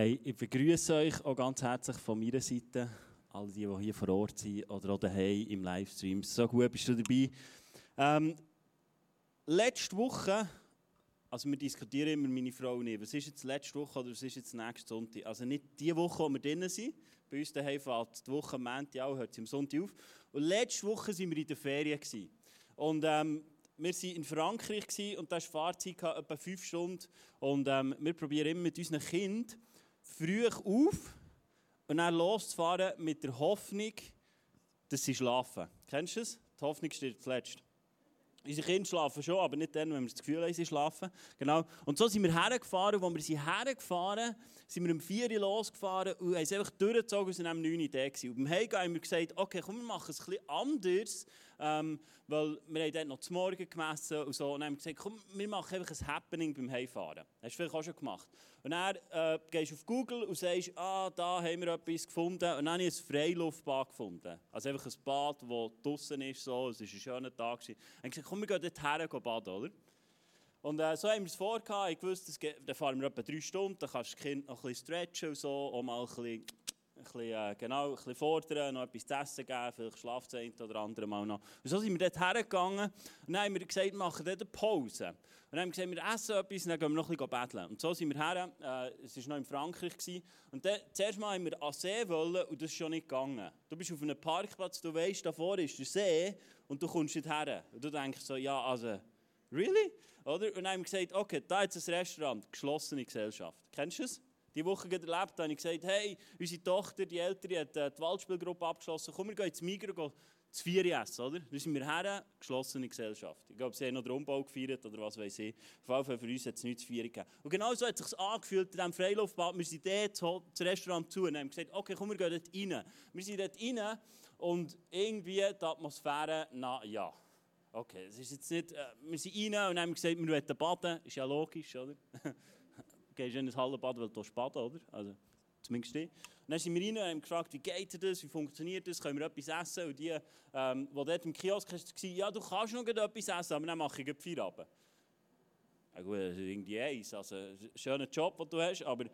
Hey, ich begrüße euch auch ganz herzlich von meiner Seite, alle die, die hier vor Ort sind oder auch daheim im Livestream. So gut bist du dabei. Ähm, letzte Woche, also wir diskutieren immer, meine Frau und ich, was ist jetzt letzte Woche oder was ist jetzt nächste Sonntag? Also nicht die Woche, wo wir drinnen sind, bei uns daheim fährt die Woche am Montag auch, hört sie am Sonntag auf. Und letzte Woche waren wir in der Ferien. Gewesen. Und ähm, wir waren in Frankreich gewesen, und da war Fahrzeit etwa fünf Stunden. Und ähm, wir probieren immer mit unseren Kindern früh auf und dann loszufahren mit der Hoffnung, dass sie schlafen. Kennst du es? Die Hoffnung steht zuletzt. Unsere Kinder schlafen schon, aber nicht dann, wenn wir das Gefühl haben, sie schlafen. Genau. Und so sind wir hergefahren. Und als wir hergefahren sind wir um 4 Uhr losgefahren und haben es einfach durchgezogen, wir waren um 9 Uhr da. Und beim Heimgehen haben wir gesagt, okay, komm, wir machen es bisschen anders. Ähm, weil wir haben dort noch zum Morgen gemessen und so. Und haben gesagt, komm, wir machen einfach ein Happening beim Heimfahren. Hast du vielleicht auch schon gemacht. Und dann äh, gehst du auf Google und sagst, ah, da haben wir etwas gefunden. Und dann habe ich ein Freiluftbad gefunden. Also einfach ein Bad, das draußen ist. So. Es war ein schöner Tag. Und gesagt, komm, wir gehen dort her baden, oder? Und äh, so haben wir es vorgehabt. Ich wusste, dann fahren wir etwa drei Stunden. Dann kannst du das Kind noch ein bisschen stretchen und so. Auch ein bisschen ein bisschen, äh, genau, ein fordern, noch etwas zu essen geben, vielleicht schlaft das eine oder andere mal noch. Und so sind wir dort hergegangen und dann haben wir gesagt, wir machen dort eine Pause. Und dann haben wir gesagt, wir essen etwas und dann gehen wir noch ein bisschen betteln. Und so sind wir her, äh, es war noch in Frankreich. Gewesen. Und dann, zuerst mal haben wir an See wollen und das ist schon nicht gegangen. Du bist auf einem Parkplatz, du weißt, da vorne ist der See und du kommst nicht her. Und du denkst so, ja, also, really? Oder? Und dann haben wir gesagt, okay, da ist ein Restaurant, geschlossene Gesellschaft. Kennst du es? Die Woche erlebt, habe ich gesagt, hey, unsere Tochter, die Ältere, hat äh, die Waldspielgruppe abgeschlossen. Komm, wir gehen ins Migros zu Vier essen, oder? Dann sind wir her, geschlossene Gesellschaft. Ich glaube, sie haben noch den Umbau gefeiert oder was weiß ich. Auf jeden Fall für uns hat es nichts zu feiern gegeben. Und genau so hat es sich angefühlt in diesem Freilaufbad. Wir sind dort das Restaurant zu und haben gesagt, okay, komm, wir gehen dort rein. Wir sind dort rein und irgendwie die Atmosphäre, na ja. Okay, es ist jetzt nicht, äh, wir sind rein und haben gesagt, wir wollen baden. Ist ja logisch, oder? gehst in ein Hallenbad, weil du baden oder? Also, zumindest ich. Und dann sind wir rein und haben gefragt, wie geht das, wie funktioniert das, können wir etwas essen? Und die, ähm, die dort im Kiosk waren, ja, du kannst noch etwas essen, aber dann mache ich Feierabend. Ja gut, das ist irgendwie eins, also schöner Job, den du hast, aber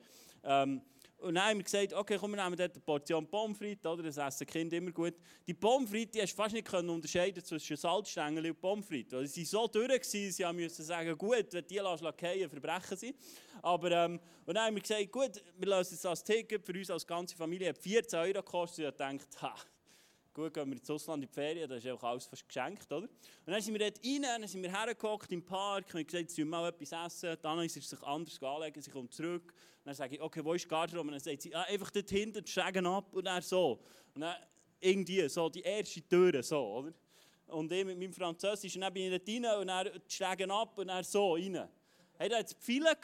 ähm, und dann haben wir gesagt, okay, komm, wir nehmen dort eine Portion Pommes frites, oder? das essen Kinder immer gut. Die Pommes frites, die hast du fast nicht unterscheiden zwischen Salzstängel und Pommes frites, weil sie so durch waren, sie mussten sagen, gut, wenn die fallen, verbrechen sie. Aber, ähm, und dann haben wir gesagt, gut, wir lösen es als Ticket, für uns als ganze Familie hat 14 Euro gekostet. Und ich dachte, ha, gut, gehen wir ins Ausland in die Ferien, das ist einfach alles fast geschenkt, oder? Und dann sind wir dort rein, dann sind wir hergeguckt im Park, haben gesagt, sie wollen mal etwas essen. Dann ist sich anders anlegen, sie kommt zurück. Und dann sage ich, okay, wo ist die Garderobe? Und dann sagt sie, ah, einfach dort hinten, schrägen ab und dann so. Und dann irgendwie, so die erste Tür, so, oder? Und ich mit meinem Französisch, und dann bin ich dort rein und dann schrägen ab und dann so rein. Hey, da hat es viele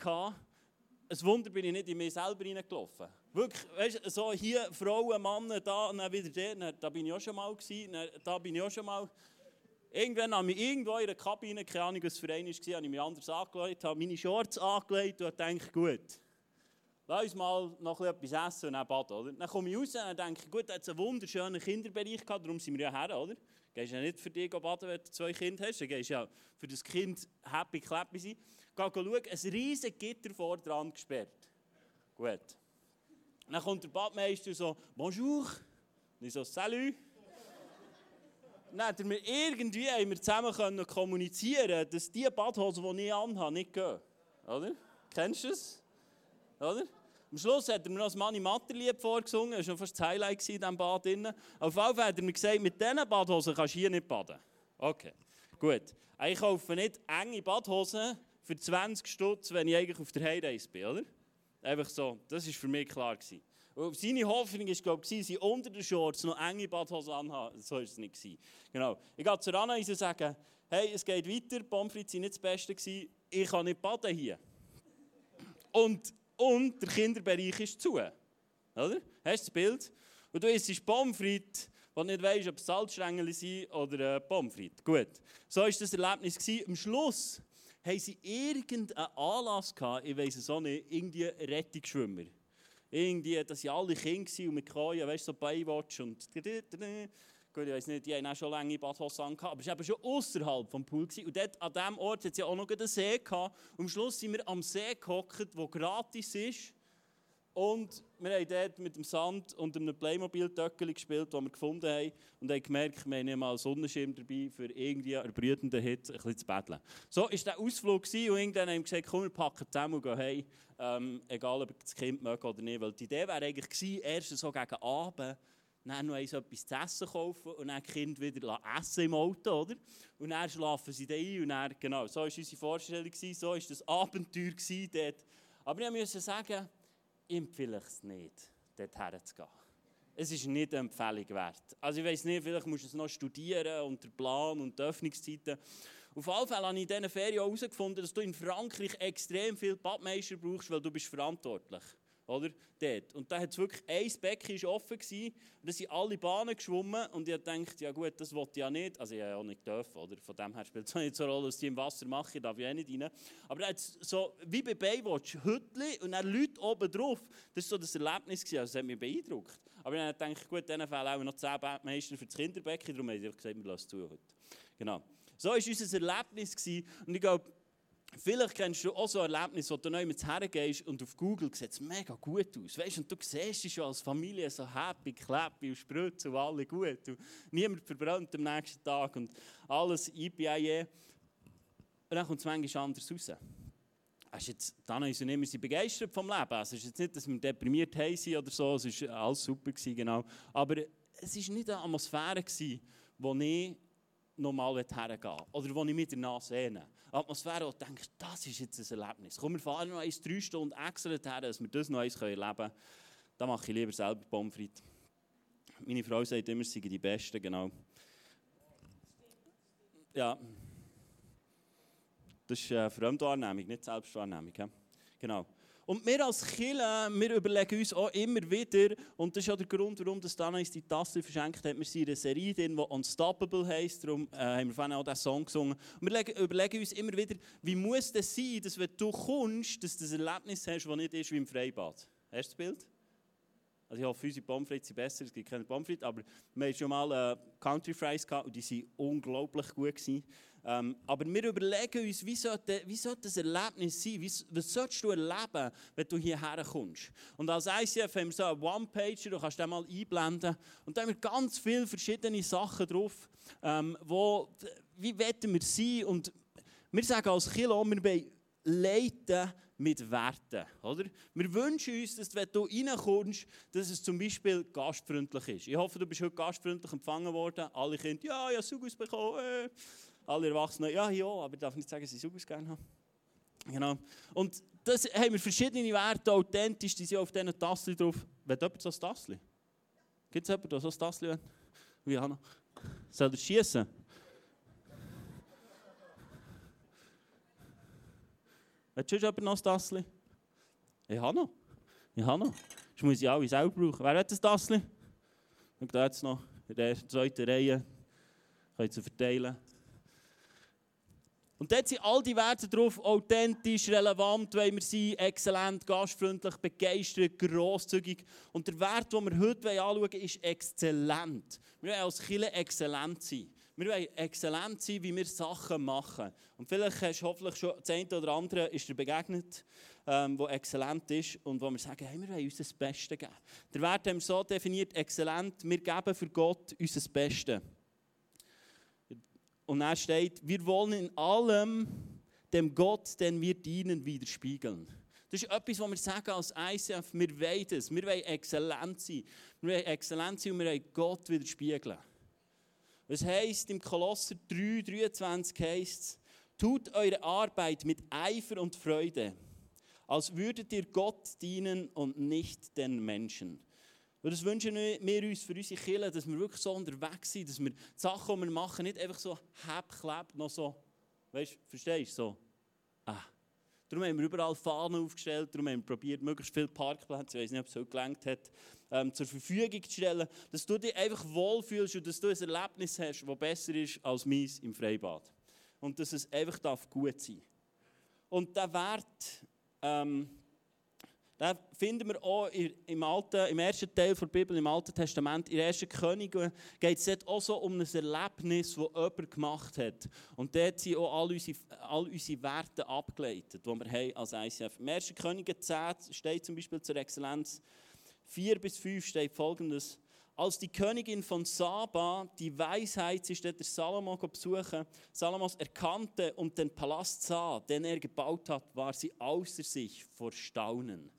ein Wunder bin ich nicht in mich selber reingelaufen. Wirklich, weißt, so hier Frauen, Männer, da dann wieder der, da bin ich auch schon mal gewesen, da bin ich auch schon mal. Irgendwann habe ich irgendwo in der Kabine, keine Ahnung, was für ein war, habe ich mich anders angelegt, habe meine Shorts angelegt und dachte, gut, lass uns mal noch etwas essen und dann baden, oder? Dann komme ich raus und denke, gut, da hat einen wunderschönen Kinderbereich gehabt, darum sind wir ja her, oder? Du gehst ja nicht für dich baden, wenn du zwei Kinder hast, du gehst ja für das Kind happy, clappy sein. Geh schauen, ein riesiges Gitter vor dran gesperrt. Gut. Dann kommt der Badmeister so, Bonjour. Und ich so, Salut. Dann hat er mir irgendwie haben wir zusammen können kommunizieren dass die Badhosen, die ich anhabe, nicht gehen. Oder? Kennst du es? Oder? Am Schluss hat er mir noch das Manni Matterlied vorgesungen, das war fast das Highlight in diesem Bad. Auf jeden Fall hat er mir gesagt, mit diesen Badhosen kannst du hier nicht baden. Okay, gut. Ich kaufe nicht enge Badhosen für 20 Stutz, wenn ich eigentlich auf der Heimreise bin, oder? Einfach so, das war für mich klar. Gewesen. Seine Hoffnung war, ich, sie unter den Shorts noch enge Badhosen anhaben. So war es nicht. Gewesen. Genau. Ich gehe zu Anna und sage, hey, es geht weiter, Pommes frites waren nicht das Beste, gewesen. ich kann nicht baden hier. Und, und der Kinderbereich ist zu. Oder? Hast du das Bild? Und du isst Pommes frites, wo nicht weißt, ob es Salzstängel sind oder äh, Pommes. Gut. So war das Erlebnis. Gewesen. Am Schluss haben sie irgendeinen Anlass gehabt, ich weiß es auch nicht, irgendwie Rettungsschwimmer. Irgendwie, dass sie alle Kinder und mit Koje, weißt du, so Baywatch und Gut, ich weiß nicht, die haben auch schon lange Badhosen gehabt, aber es war eben schon außerhalb des Pools. Und dort, an diesem Ort hat es ja auch noch einen See gehabt. Und am Schluss sind wir am See gehockt, der gratis ist. Und wir haben dort mit dem Sand und einem Playmobil-Töckchen gespielt, das wir gefunden haben. Und haben gemerkt, wir haben nicht mal Sonnenschirm dabei, für irgendwie einen brütenden Hit ein bisschen zu betteln. So war der Ausflug und irgendwann haben wir gesagt, komm, wir packen zusammen und gehen heim. Ähm, egal, ob das Kind möge oder nicht. Weil die Idee wäre eigentlich gewesen, erst so gegen Abend, dann noch etwas zu essen kaufen und dann Kind wieder essen im Auto, oder? Und dann schlafen sie da ein und dann, genau, so war unsere Vorstellung, so war das Abenteuer dort. Aber ich musste sagen, ich empfehle es nicht, dort zu gehen. Es ist nicht eine Empfehlung wert. Also ich weiß nicht, vielleicht musst du es noch studieren und der Plan und die Öffnungszeiten. Auf jeden Fall habe ich in diesen Ferien herausgefunden, dass du in Frankreich extrem viel Badmeister brauchst, weil du bist verantwortlich bist oder? Dort. Und da hat es wirklich, ein Becken offen gewesen, und da sind alle Bahnen geschwommen und ich dachte, ja gut, das wollte ich ja nicht, also ich ja auch nicht dürfen, oder? Von dem her spielt es nicht so eine Rolle, dass die im Wasser machen, ich darf ja auch nicht rein. Aber da hat so, wie bei Baywatch, Hütli und dann Leute oben drauf, das war so das Erlebnis, gewesen, also das hat mich beeindruckt. Aber dann dachte ich, gut, in diesem Fall auch noch 10 Meister für das Kinderbecken, darum habe ich gesagt, wir lassen es zu heute. Genau. So war unser Erlebnis gewesen. und ich glaube, Vielleicht kennst du auch so ein Erlebnis, wo du neu hergehst und auf Google sieht es mega gut aus. Weißt, und du siehst dich schon als Familie so happy, clappy und sprüht und alle gut. Und niemand verbrannt am nächsten Tag und alles IPIE. Und dann kommt es manchmal anders raus. Hast jetzt, dann ist nicht, sind begeistert vom Leben. Also es ist jetzt nicht, dass wir deprimiert sind oder so, es war alles super, gewesen, genau. Aber es war nicht eine Atmosphäre, gewesen, wo ich nochmal hergehen Oder wo ich mit danach sehne. Atmosphäre, wo du denkst, das ist jetzt ein Erlebnis. Komm, wir fahren noch eins, drei Stunden extra her, dass wir das noch eins erleben können. Da mache ich lieber selber Pommes. Meine Frau sagt immer, sie sind die Besten, genau. Ja. Das ist äh, Fremdwahrnehmung, nicht Selbstwahrnehmung. Genau. Und wir als Killer, wir überlegen uns auch immer wieder, und das ist auch der Grund, warum das Dana uns die Tasse verschenkt hat, wir sind in einer Serie drin, die Unstoppable heisst, darum äh, haben wir vorhin auch diesen Song gesungen. Und wir überlegen uns immer wieder, wie muss das sein, dass wenn du kommst, dass du das Erlebnis hast, das nicht ist wie im Freibad. Hast du das Bild? Also ich hoffe, unsere Pommes sind besser, es gibt keine Pommes aber wir hatten schon mal äh, Country Fries gehabt und die waren unglaublich gut. Gewesen. Ähm, aber wir überlegen uns, wie sollte, wie sollte das Erlebnis sein? Wie, was solltest du erleben, wenn du hierher kommst? Und als ICF haben wir so einen One-Pager, du kannst den mal einblenden. Und da haben wir ganz viele verschiedene Sachen drauf, ähm, wo, wie wollen wir sein? Und wir sagen als Kilo, wir leiten mit Werten. Oder? Wir wünschen uns, dass wenn du reinkommst, dass es zum Beispiel gastfreundlich ist. Ich hoffe, du bist heute gastfreundlich empfangen worden. Alle Kinder, ja, ja, Sugus bekommen. Äh alle Erwachsenen, ja, ja, aber ich darf nicht sagen, dass ich es gerne habe. Genau. Und das haben wir verschiedene Werte, authentisch, die sind auf diesen Tassen drauf. Will jemand so ein Tassel? Gibt es jemanden, der so ein Tassel will? Wie Hanna? Soll er schießen? Willst du jemand noch ein Tassel? Ich habe noch. Ich habe noch. Das muss ich alle selber brauchen. Wer hat ein Tassel? Schau da jetzt noch in der zweiten Reihe. Könnt ihr verteilen. Und dort sind all die Werte drauf, authentisch, relevant, wollen wir sein, exzellent, gastfreundlich, begeistert, grosszügig. Und der Wert, den wir heute anschauen wollen, ist exzellent. Wir wollen als Kirche exzellent sein. Wir wollen exzellent sein, wie wir Sachen machen. Und vielleicht hast du hoffentlich schon das eine oder andere ist dir begegnet, ähm, wo exzellent ist und wo wir sagen, hey, wir wollen uns das Beste geben. Der Wert haben wir so definiert, exzellent, wir geben für Gott unser Bestes. Und er steht, wir wollen in allem dem Gott, den wir dienen, widerspiegeln. Das ist etwas, was wir sagen als ICF, wir wollen das, wir wollen exzellent sein. Wir wollen exzellent sein und wir wollen Gott widerspiegeln. Was heisst im Kolosser 3, 23 heisst tut eure Arbeit mit Eifer und Freude, als würdet ihr Gott dienen und nicht den Menschen. Und das wünschen wir uns für unsere Kinder, dass wir wirklich so unterwegs sind, dass wir die Sachen, die wir machen, nicht einfach so heb, noch so, weißt du, verstehst du, so, ah. Darum haben wir überall Fahnen aufgestellt, darum haben wir probiert, möglichst viele Parkplätze, ich weiß nicht, ob es so gelangt hat, ähm, zur Verfügung zu stellen, dass du dich einfach wohlfühlst und dass du ein Erlebnis hast, das besser ist als meins im Freibad. Und dass es einfach darf gut sein Und der Wert, ähm, Den finden wir auch im, Alten, im ersten Teil der Bibel, im Alten Testament. In ersten Könige geht es dort auch so um ein Erlebnis, das jemand gemacht hat. Und dort sind auch all unsere, all unsere Werte abgeleitet, die wir haben als ICF. Im ersten Könige 10 steht zum Beispiel zur Exzellenz 4 bis 5 steht folgendes. Als die Königin von Saba die Weisheit, sie steht der Salomo besuchen, Salomos erkannte und den Palast sah, den er gebaut hat, war sie außer sich vor Staunen.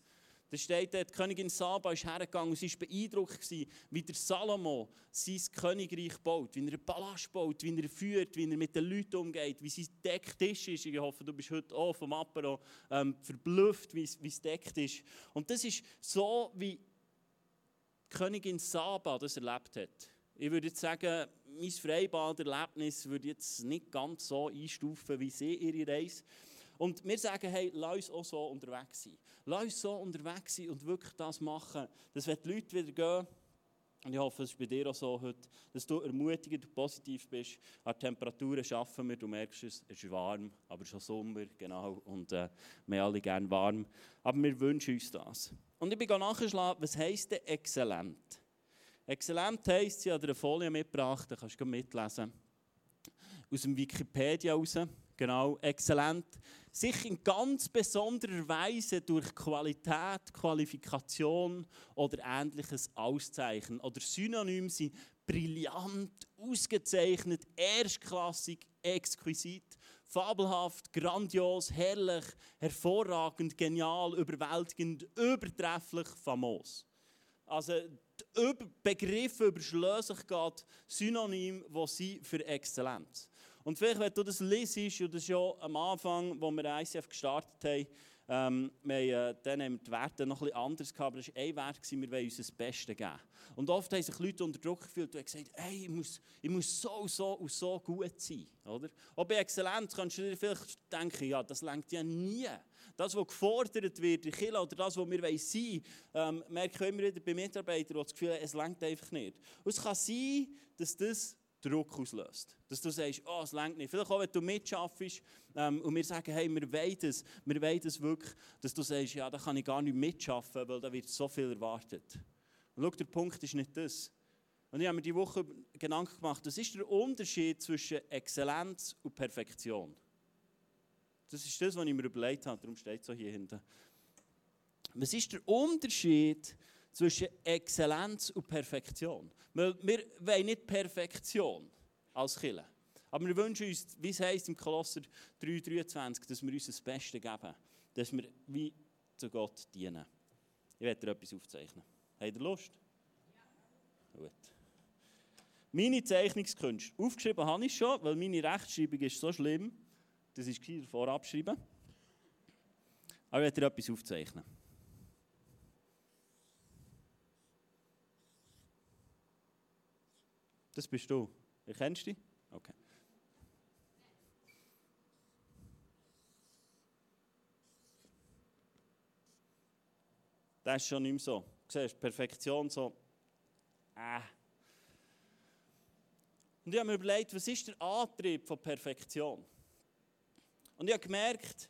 Da steht dort, die Königin Saba ist hergegangen und sie war beeindruckt, wie der Salomo sein Königreich baut, wie er einen Palast baut, wie er führt, wie er mit den Leuten umgeht, wie sein Decktisch ist. Ich hoffe, du bist heute auch vom Apero ähm, verblüfft, wie es deckt ist. Und das ist so, wie Königin Saba das erlebt hat. Ich würde jetzt sagen, mein Freibaderlebnis würde jetzt nicht ganz so einstufen, wie sie ihre Reise. Und wir sagen, hey, lass uns auch so unterwegs sein. Lass uns so unterwegs sein und wirklich das machen, dass wenn die Leute wieder gehen, und ich hoffe, es ist bei dir auch so heute, dass du ermutigend und positiv bist. An Temperaturen schaffen wir, du merkst es, es ist warm, aber schon Sommer, genau, und äh, wir alle gerne warm. Aber wir wünschen uns das. Und ich bin nachgeschlagen, was heisst denn exzellent? Exzellent heisst, sie hat eine Folie mitgebracht, da kannst du mitlesen. Aus dem Wikipedia raus, genau, exzellent. Sich in ganz besonderer Weise durch Qualität, Qualifikation oder ähnliches auszeichnen. Oder Synonym sind brillant, ausgezeichnet, erstklassig, exquisit fabelhaft, grandios, herrlich, hervorragend, genial, überwältigend, übertrefflich, famos. Also die Begriffe überschlössen sich Synonym, die sind für Exzellenz. Und vielleicht, wenn du das liest, und das ist ja am Anfang, wo wir ICF gestartet haben, ähm, wir äh, dann haben wir die Werte noch etwas anders gehabt, aber es war ein Wert, wir wollen uns das Beste geben. Und oft haben sich Leute unter Druck gefühlt und gesagt, hey, ich muss, ich muss so, so und so gut sein. Oder? Auch bei Exzellenz kannst du dir vielleicht denken, ja, das lenkt ja nie. Das, was gefordert wird, die Kille oder das, was wir sein wollen, ähm, merke ich immer wieder bei Mitarbeitern, die das Gefühl haben, es lenkt einfach nicht. Und es kann sein, dass das Druck auslöst. Dass du sagst, oh, es längt nicht. Vielleicht auch, wenn du mitschaffst ähm, und wir sagen, hey, wir wollen das, wir wollen das wirklich, dass du sagst, ja, da kann ich gar nicht mitschaffen, weil da wird so viel erwartet. Und schau, der Punkt ist nicht das. Und ich habe mir diese Woche Gedanken gemacht, das ist der Unterschied zwischen Exzellenz und Perfektion. Das ist das, was ich mir überlegt habe, darum steht es so hier hinten. Was ist der Unterschied zwischen Exzellenz und Perfektion. Wir, wir wollen nicht Perfektion als Killer. Aber wir wünschen uns, wie es heisst im Kolosser 3,23, dass wir uns das Beste geben. Dass wir wie zu Gott dienen. Ich werde dir etwas aufzeichnen. Habt ihr Lust? Ja. Gut. Meine Zeichnungskünste. Aufgeschrieben habe ich schon, weil meine Rechtschreibung ist so schlimm. Das ist vorabschreiben. Aber ich werde dir etwas aufzeichnen. Das bist du. Erkennst du dich? Okay. Das ist schon nicht mehr so. Du siehst, Perfektion so. Äh. Und ich habe mir überlegt, was ist der Antrieb von Perfektion? Und ich habe gemerkt,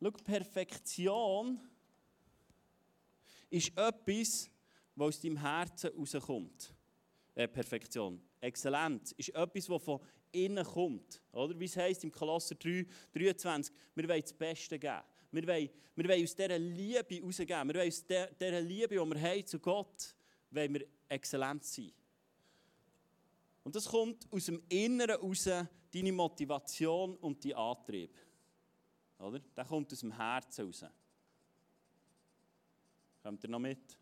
schau, Perfektion ist etwas, was aus deinem Herzen rauskommt. Äh, Perfektion. Exzellenz ist etwas, das von innen kommt. Oder? Wie es heisst im Kolosser 3, 23, wir wollen das Beste geben. Wir wollen, wir wollen aus dieser Liebe rausgeben. Wir wollen aus der, dieser Liebe, die wir haben zu Gott, wollen wir exzellent sein. Und das kommt aus dem Inneren raus, deine Motivation und dein Antrieb. Oder? Das kommt aus dem Herzen raus. Kommt ihr noch mit?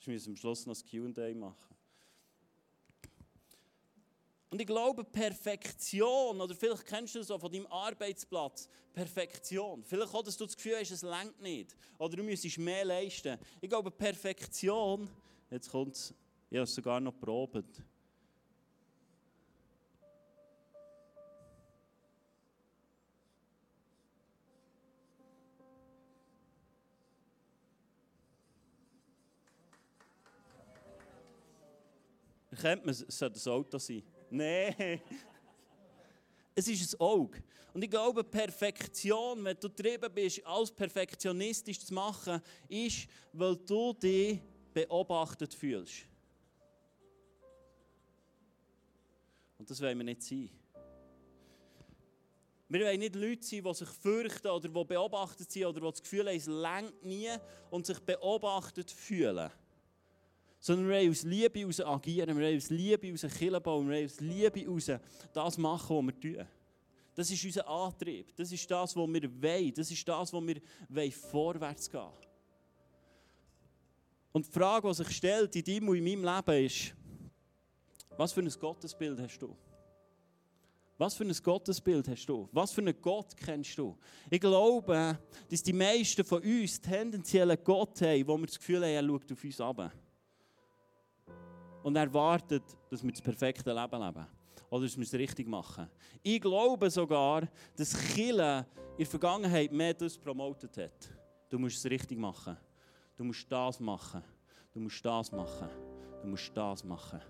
Ich muss am Schluss noch das Q&A machen. Und ich glaube, Perfektion, oder vielleicht kennst du das auch von deinem Arbeitsplatz, Perfektion. Vielleicht auch, dass du das Gefühl hast, es längt nicht. Oder du müsstest mehr leisten. Ich glaube, Perfektion, jetzt kommt es, ich habe es sogar noch probiert. Erkennt man, es sollte ein Auto sein. Nein. es ist ein Auge. Und ich glaube, Perfektion, wenn du getrieben bist, alles perfektionistisch zu machen, ist, weil du dich beobachtet fühlst. Und das wollen wir nicht sein. Wir wollen nicht Leute sein, die sich fürchten oder die beobachtet sind oder die das Gefühl haben, es längt nie und sich beobachtet fühlen. Sondern wir aus Liebe heraus agieren, wir aus Liebe heraus Kirche bauen, wir aus Liebe heraus das machen, was wir tun. Das ist unser Antrieb, das ist das, was wir wollen, das ist das, was wir wollen, vorwärts gehen Und die Frage, die sich stellt in deinem und in meinem Leben ist, was für ein Gottesbild hast du? Was für ein Gottesbild hast du? Was für einen Gott kennst du? Ich glaube, dass die meisten von uns tendenziell einen Gott haben, wo wir das Gefühl haben, er schaut auf uns ab. Und er wartet, dass wir das perfekte Leben leben. Oder dass wir es richtig machen. Ich glaube sogar, dass Chile in der Vergangenheit mehr das promotet hat. Du musst es richtig machen. Du musst das machen. Du musst das machen. Du musst das machen.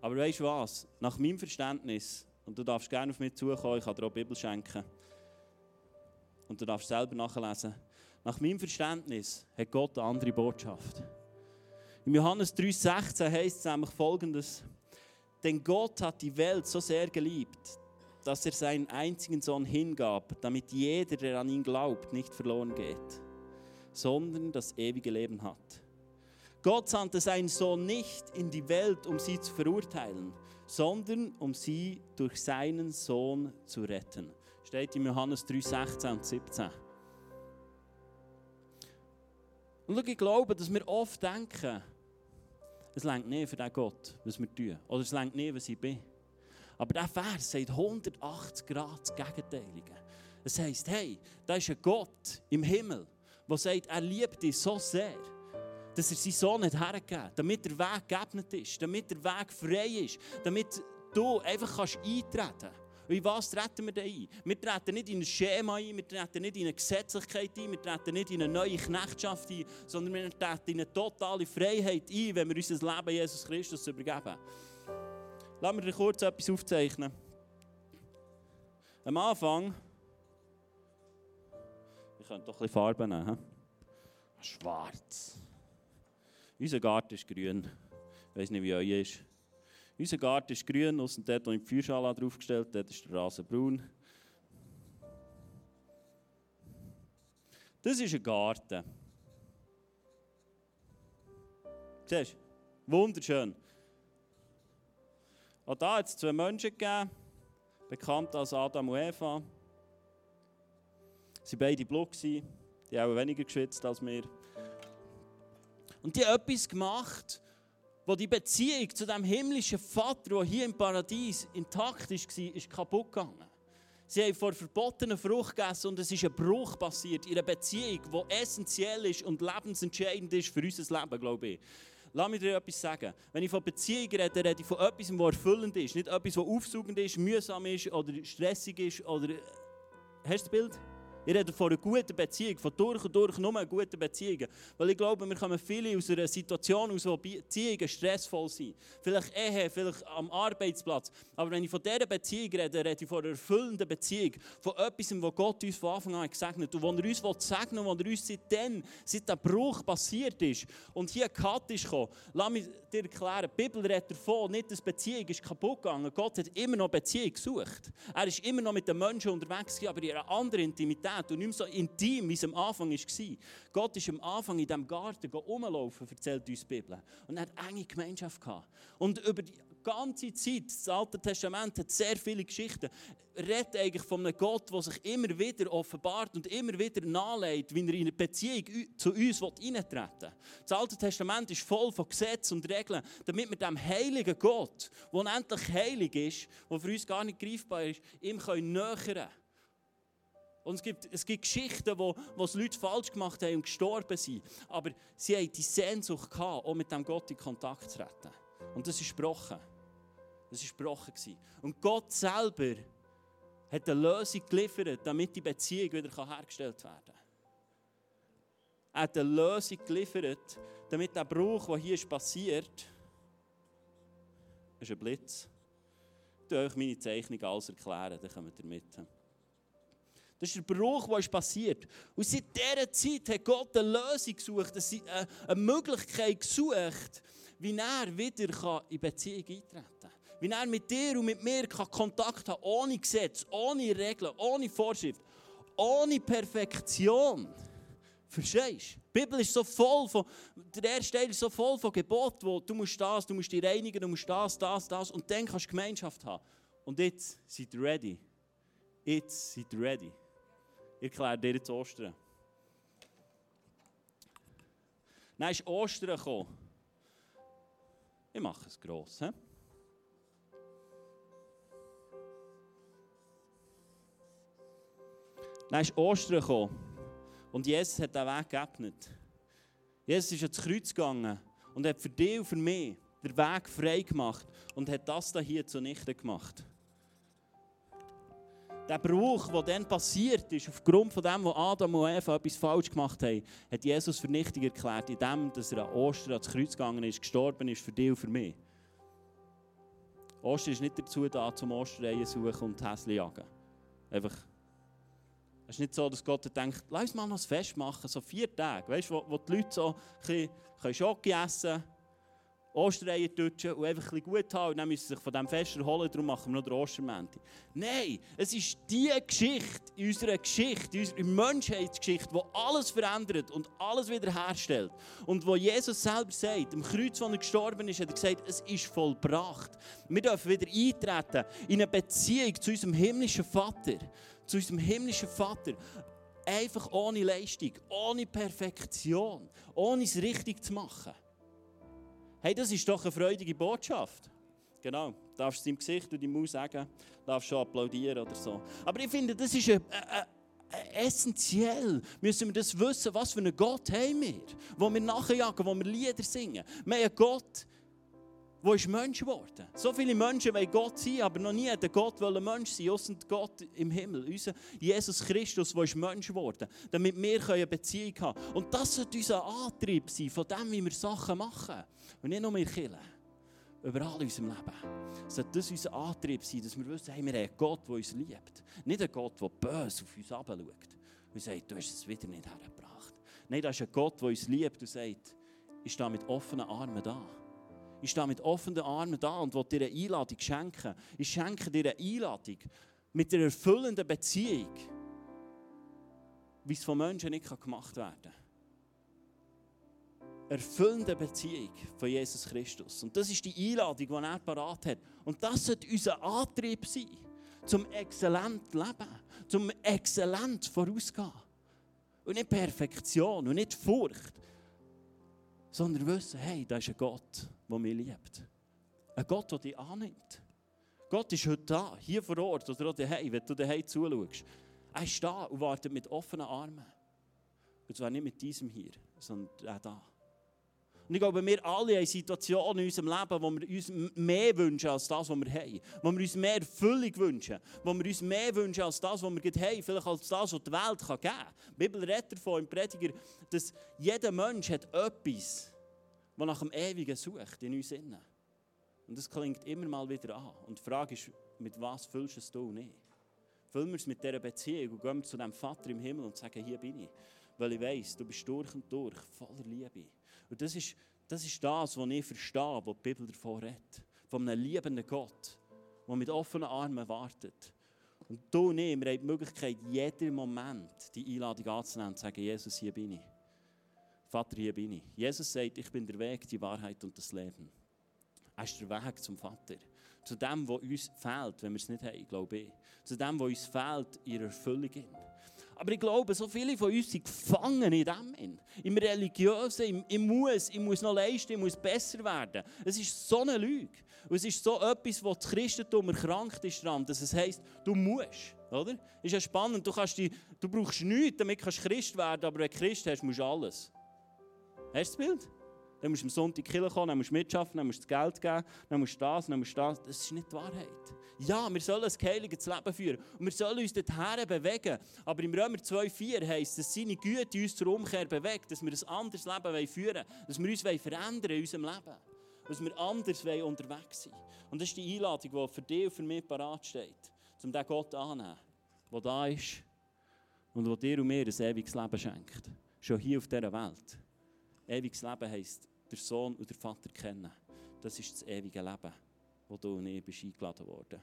Aber weißt du was? Nach meinem Verständnis, und du darfst gerne auf mich zukommen, ich kann dir auch Bibel schenken. Und du darfst selber nachlesen. Nach meinem Verständnis hat Gott eine andere Botschaft. In Johannes 3,16 heißt es nämlich folgendes: Denn Gott hat die Welt so sehr geliebt, dass er seinen einzigen Sohn hingab, damit jeder, der an ihn glaubt, nicht verloren geht, sondern das ewige Leben hat. Gott sandte seinen Sohn nicht in die Welt, um sie zu verurteilen, sondern um sie durch seinen Sohn zu retten. Steht in Johannes 3, 16 und 17. Und ich glaube, dass wir oft denken, es längt nicht für den Gott, was wir tun. Oder es längt nicht, was ich bin. Aber dieser Vers sagt 180 Grad das Gegenteilige. Es heisst, hey, da ist ein Gott im Himmel, der sagt, er liebt dich so sehr dass er seinen Sohn nicht hergegeben damit der Weg geebnet ist, damit der Weg frei ist, damit du einfach kannst eintreten kannst. In was treten wir denn ein? Wir treten nicht in ein Schema ein, wir treten nicht in eine Gesetzlichkeit ein, wir treten nicht in eine neue Knechtschaft ein, sondern wir treten in eine totale Freiheit ein, wenn wir unser Leben Jesus Christus übergeben. Lass mir dir kurz etwas aufzeichnen. Am Anfang, ich könnte doch ein bisschen Farbe nehmen. Schwarz. Unser Garten ist grün. Ich weiß nicht, wie euer ist. Unser Garten ist grün, außen dort, wo ich die Feuerschale draufgestellt dort ist der Rasen braun. Das ist ein Garten. Siehst du? Wunderschön. Auch da hat es zwei Menschen gegeben, bekannt als Adam und Eva. Sie waren beide blut, die haben weniger geschwitzt als wir. Und die haben etwas gemacht, wo die Beziehung zu dem himmlischen Vater, der hier im Paradies intakt war, ist kaputt gegangen. Sie haben vor verbotenen Frucht gegessen und es ist ein Bruch passiert in einer Beziehung, die essentiell ist und lebensentscheidend ist für unser Leben, glaube ich. Lass mich dir etwas sagen. Wenn ich von Beziehung rede, rede ich von etwas, was erfüllend ist. Nicht etwas, was aufsugend ist, mühsam ist oder stressig ist. Oder... Hast du das Bild? Ich rede von einer guten Beziehung, von durch und durch nur guten Beziehungen. Weil ich glaube, wir kommen viele aus einer Situation aus, wo Beziehungen stressvoll sind. Vielleicht Ehe, vielleicht am Arbeitsplatz. Aber wenn ich von dieser Beziehung rede, rede ich von einer erfüllenden Beziehung. Von etwas, was Gott uns von Anfang an gesegnet hat. Und wo er uns segnen will, wo er uns seitdem, seit der Bruch passiert ist und hier Cut ist gekommen, lass mich dir erklären, die Bibel redet davon, nicht, dass Beziehung ist kaputt gegangen. Gott hat immer noch Beziehung gesucht. Er ist immer noch mit den Menschen unterwegs, aber in einer anderen Intimität Intimität und nicht mehr so intim, wie es am Anfang war. Gott ist am Anfang in diesem Garten rumlaufen, erzählt uns die Bibel. Und er hat enge Gemeinschaft gehabt. Und über die ganze Zeit, das Alte Testament hat sehr viele Geschichten, redet eigentlich von einem Gott, der sich immer wieder offenbart und immer wieder nahelegt, wie er in eine Beziehung zu uns eintreten will. Das Alte Testament ist voll von Gesetzen und Regeln, damit wir dem heiligen Gott, der unendlich heilig ist, der für uns gar nicht greifbar ist, ihm nähern können. Und es gibt, es gibt Geschichten, wo, wo es Leute falsch gemacht haben und gestorben sind. Aber sie hatten die Sehnsucht, gehabt, auch mit dem Gott in Kontakt zu treten. Und das ist gebrochen. Das war gebrochen. Und Gott selber hat eine Lösung geliefert, damit die Beziehung wieder hergestellt werden kann. Er hat eine Lösung geliefert, damit der Bruch, der hier ist passiert, ist ein Blitz. erkläre euch meine Zeichnung alles erklären, dann kommt ihr mit. Das ist der Bruch, der ist passiert. Und seit dieser Zeit hat Gott eine Lösung gesucht, eine Möglichkeit gesucht, wie er wieder in Beziehung eintreten kann. Wie er mit dir und mit mir Kontakt haben kann, ohne Gesetz, ohne Regeln, ohne Vorschrift, ohne Perfektion. Verstehst du? Die Bibel ist so voll von, der erste Teil ist so voll von Geboten, wo du musst das, du musst dich reinigen, du musst das, das, das und dann kannst du Gemeinschaft haben. Und jetzt seid ihr ready. Jetzt seid ihr ready. Ich erkläre dir jetzt Ostern. Dann ist Ostern gekommen. Ich mache es gross. He? Dann ist Ostern gekommen. Und Jesus hat den Weg geöffnet. Jesus ist ans Kreuz gegangen und hat für dich und für mich den Weg frei gemacht und hat das hier zunichte gemacht. Der Bruch, der dann passiert ist, aufgrund von dem, was Adam und Eva etwas falsch gemacht haben, hat Jesus Vernichtung erklärt, indem dass er an Ostern ans Kreuz gegangen ist, gestorben ist für dich und für mich. Ostern ist nicht dazu da, zum Osterreihen suchen und Häschen jagen. Einfach. Es ist nicht so, dass Gott denkt, lass uns mal noch ein Fest machen, so vier Tage, weißt, wo, wo die Leute so ein bisschen Schoki essen können Ostereier tutschen und einfach ein gut haben. Und dann müssen sie sich von diesem Fest erholen, darum machen wir noch den Ostermänti. Nein, es ist die Geschichte in unserer Geschichte, in unserer Menschheitsgeschichte, die alles verändert und alles wiederherstellt. Und wo Jesus selber sagt, am Kreuz, wo er gestorben ist, hat er gesagt, es ist vollbracht. Wir dürfen wieder eintreten in eine Beziehung zu unserem himmlischen Vater. Zu unserem himmlischen Vater. Einfach ohne Leistung, ohne Perfektion, ohne es richtig zu machen. Hey, das ist doch eine freudige Botschaft. Genau, du darfst es im Gesicht und im Mund sagen, darfst schon applaudieren oder so. Aber ich finde, das ist ein, ein, ein, essentiell. Müssen wir das wissen, was für einen Gott haben wir, wo wir nachjagen, wo wir Lieder singen. Wir haben einen Gott, wo ist Mensch geworden? So viele Menschen wollen Gott sein, aber noch nie hat Gott ein Mensch sein, außer Gott im Himmel. Unser Jesus Christus, der ist Mensch geworden, damit wir eine Beziehung haben können. Und das sollte unser Antrieb sein, von dem, wie wir Sachen machen. Und nicht nur in Kirche. Überall in unserem Leben. Sollte das unser Antrieb sein, dass wir wissen, hey, wir haben einen Gott, der uns liebt. Nicht einen Gott, der böse auf uns herabschaut und sagt, du hast es wieder nicht hergebracht. Nein, das ist ein Gott, der uns liebt und sagt, ich stehe mit offenen Armen da. Ich stehe mit offenen Armen da und will dir eine Einladung schenken. Ich schenke dir eine Einladung mit einer erfüllenden Beziehung, wie es von Menschen nicht gemacht werden kann. Erfüllende Beziehung von Jesus Christus. Und das ist die Einladung, die er parat hat. Und das sollte unser Antrieb sein, zum exzellent Leben, zum exzellent vorausgehen. Und nicht Perfektion und nicht Furcht, sondern wissen, hey, da ist ein Gott, der mich liebt. Ein Gott, der dich annimmt. Gott ist heute da, hier vor Ort oder auch daheim, wenn du daheim zuschaust. Er ist da und wartet mit offenen Armen. Und zwar nicht mit diesem hier, sondern auch da. Und ich glaube, wir alle haben Situationen in unserem Leben, wo wir uns mehr wünschen als das, was wir haben. Wo wir uns mehr Erfüllung wünschen. Wo wir uns mehr wünschen als das, was wir haben. Vielleicht als das, was die Welt geben kann. Die Bibel redet davon im Prediger, dass jeder Mensch hat etwas, das nach dem Ewigen sucht in uns innen. Und das klingt immer mal wieder an. Und die Frage ist, mit was füllst du es du nicht? Füllen wir es mit dieser Beziehung und gehen zu dem Vater im Himmel und sagen, hier bin ich. Weil ich weiß, du bist durch und durch voller Liebe. Und das ist, das ist das, was ich verstehe, was die Bibel davon redet. Von einem liebenden Gott, der mit offenen Armen wartet. Und du und ich, wir haben die Möglichkeit, jeden Moment die Einladung anzunehmen und zu sagen, Jesus, hier bin ich. Vater, hier bin ich. Jesus sagt, ich bin der Weg, die Wahrheit und das Leben. Er ist der Weg zum Vater. Zu dem, was uns fehlt, wenn wir es nicht haben, glaube ich. Zu dem, was uns fehlt, in Erfüllung. Aber ich glaube, so viele von uns sind gefangen in dem. Im Religiösen, im, ich muss, ich muss noch leisten, ich muss besser werden. Es ist so eine Lüge. Und es ist so etwas, wo das Christentum erkrankt ist dran, dass es heisst, du musst. Oder? Ist ja spannend, du, kannst die, du brauchst nichts, damit du Christ werden aber wenn du Christ hast, musst du alles. Hast du das Bild? Dann musst du am Sonntag in kommen, dann musst du mitschaffen, dann musst du das Geld geben, dann musst du das, dann musst du das. Das ist nicht die Wahrheit. Ja, wir sollen ein heiliges Leben führen und wir sollen uns dorthin bewegen. Aber im Römer 2,4 heisst dass seine Güte uns zur Umkehr bewegt, dass wir ein anderes Leben führen wollen, dass wir uns verändern in unserem Leben. dass wir anders unterwegs sind. Und das ist die Einladung, die für dich und für mich parat steht, um diesen Gott anzunehmen, der da ist und der dir und mir ein ewiges Leben schenkt. Schon hier auf dieser Welt. Ewiges Leben heisst, der Sohn und der Vater kennen. Das ist das ewige Leben, wo du und ich bist eingeladen worden.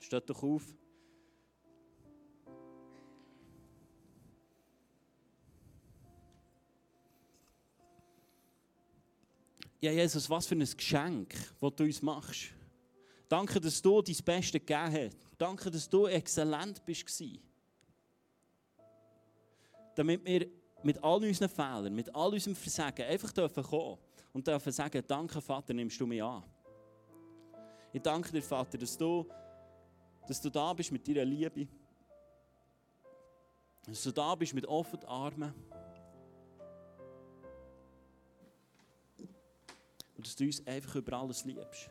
Steht doch auf. Ja, Jesus, was für ein Geschenk, das du uns machst. Danke, dass du dein Beste gegeben hast. Danke, dass du exzellent bist. Damit wir mit all unseren Fehlern, mit all unserem Versagen einfach dürfen kommen und dürfen sagen, danke Vater, nimmst du mich an. Ich danke dir, Vater, dass du, dass du da bist mit deiner Liebe. Dass du da bist mit offenen Armen. Und dass du uns einfach über alles liebst.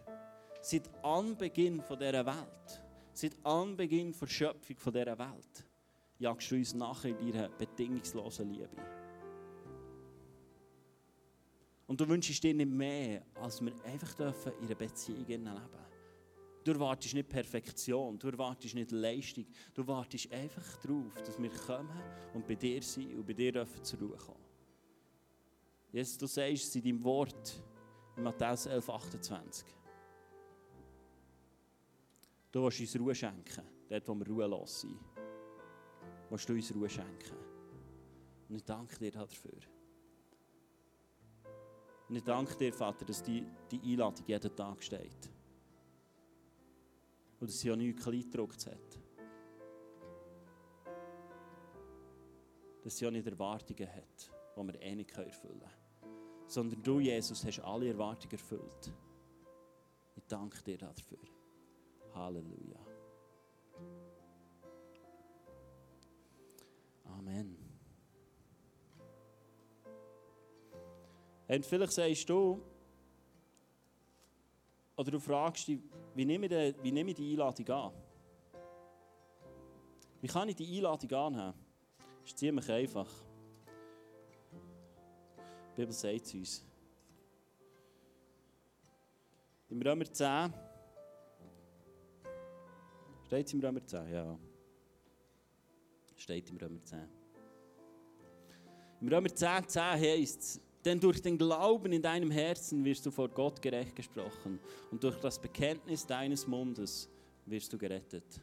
Seit Anbeginn von dieser Welt, seit Anbeginn der Schöpfung von dieser Welt, jagst du uns nachher in deiner bedingungslosen Liebe. Und du wünschst dir nicht mehr, als wir einfach dürfen in einer Beziehung leben Du erwartest nicht Perfektion, du erwartest nicht Leistung, du wartest einfach darauf, dass wir kommen und bei dir sind und bei dir dürfen zur Ruhe kommen. Jesus, du sagst es in deinem Wort in Matthäus 11, 28. Du willst uns Ruhe schenken, dort wo wir ruhelos sind. Willst du uns Ruhe schenken. Und ich danke dir dafür. Und ich danke dir, Vater, dass die, die Einladung jeden Tag steht. Und dass sie auch nichts kleingedruckt hat. Dass sie auch nicht Erwartungen hat, die wir eh nicht erfüllen können. Sondern du, Jesus, hast alle Erwartungen erfüllt. Ich danke dir dafür. Halleluja. Amen. Vielleicht sagst du, oder du fragst dich, wie nehme ich, wie nehme die Einladung an? Wie kann ich die Einladung annehmen? Das ist ziemlich einfach. Die Bibel sagt es uns. Im Römer 10 Steht es im Römer 10? Ja. Steht im Römer 10. Im Römer 10, 10 heißt es, denn durch den Glauben in deinem Herzen wirst du vor Gott gerecht gesprochen und durch das Bekenntnis deines Mundes wirst du gerettet.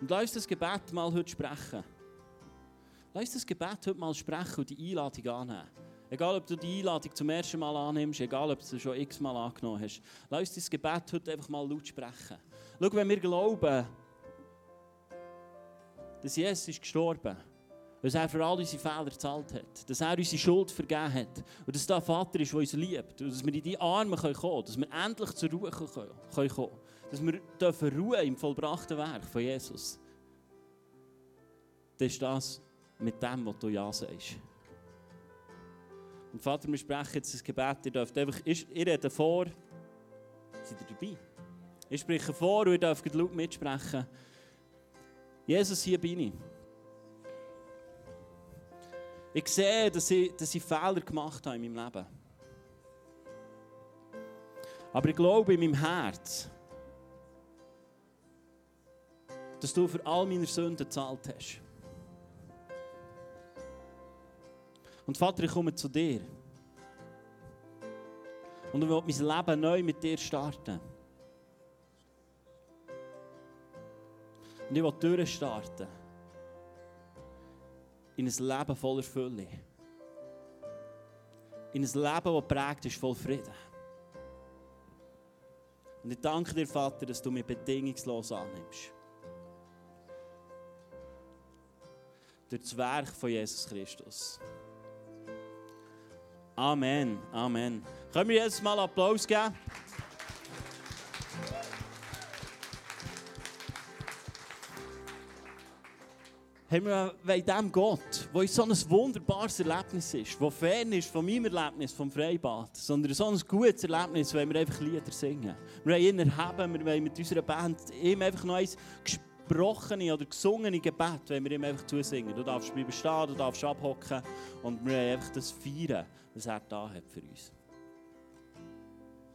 Und lass uns das Gebet mal heute sprechen. Lass uns das Gebet heute mal sprechen und die Einladung annehmen. Egal, ob du die Einladung zum ersten Mal annimmst, egal, ob du sie schon x-mal angenommen hast. Lass uns das Gebet heute einfach mal laut sprechen. Schau, wenn wir glauben, dass Jesus ist gestorben dass er für all unsere Fehler gezahlt hat, dass er unsere Schuld vergeben hat und dass da Vater ist, der uns liebt und dass wir in die Arme kommen können, dass wir endlich zur Ruhe kommen können, dass wir dürfen Ruhe im vollbrachten Werk von Jesus. Das ist das mit dem, was du Ja sagst. Und Vater, wir sprechen jetzt das Gebet. Ihr dürft einfach, ich, ich rede vor. Seid ihr dabei? Ich spreche vor und ihr dürft laut mitsprechen. Jesus, hier bin ich. Ich sehe, dass ich, dass ich Fehler gemacht habe in meinem Leben. Aber ich glaube in meinem Herz, dass du für all meine Sünden gezahlt hast. Und Vater, ich komme zu dir. Und ich will mein Leben neu mit dir starten. Und ich will durchstarten. In ein Leben voller Fülle. In ein Leben, das prägt ist voll Frieden. Und ich danke dir, Vater, dass du mich bedingungslos annimmst. Durch das Werk von Jesus Christus. Amen, Amen. Können wir jetzt mal Applaus geben? Haben wir in diesem Gott, der so ein wunderbares Erlebnis ist, der fern ist von meinem Erlebnis vom Freibad, sondern so ein gutes Erlebnis, wenn wir einfach Lieder singen. Wir wollen ihn erheben, wir wollen mit unserer Band ihm einfach noch eins gesprochene oder gesungene Gebet, wenn wir ihm einfach zusingen. Du darfst bleiben stehen, du darfst abhocken und wir wollen einfach das feiern, was er da hat für uns.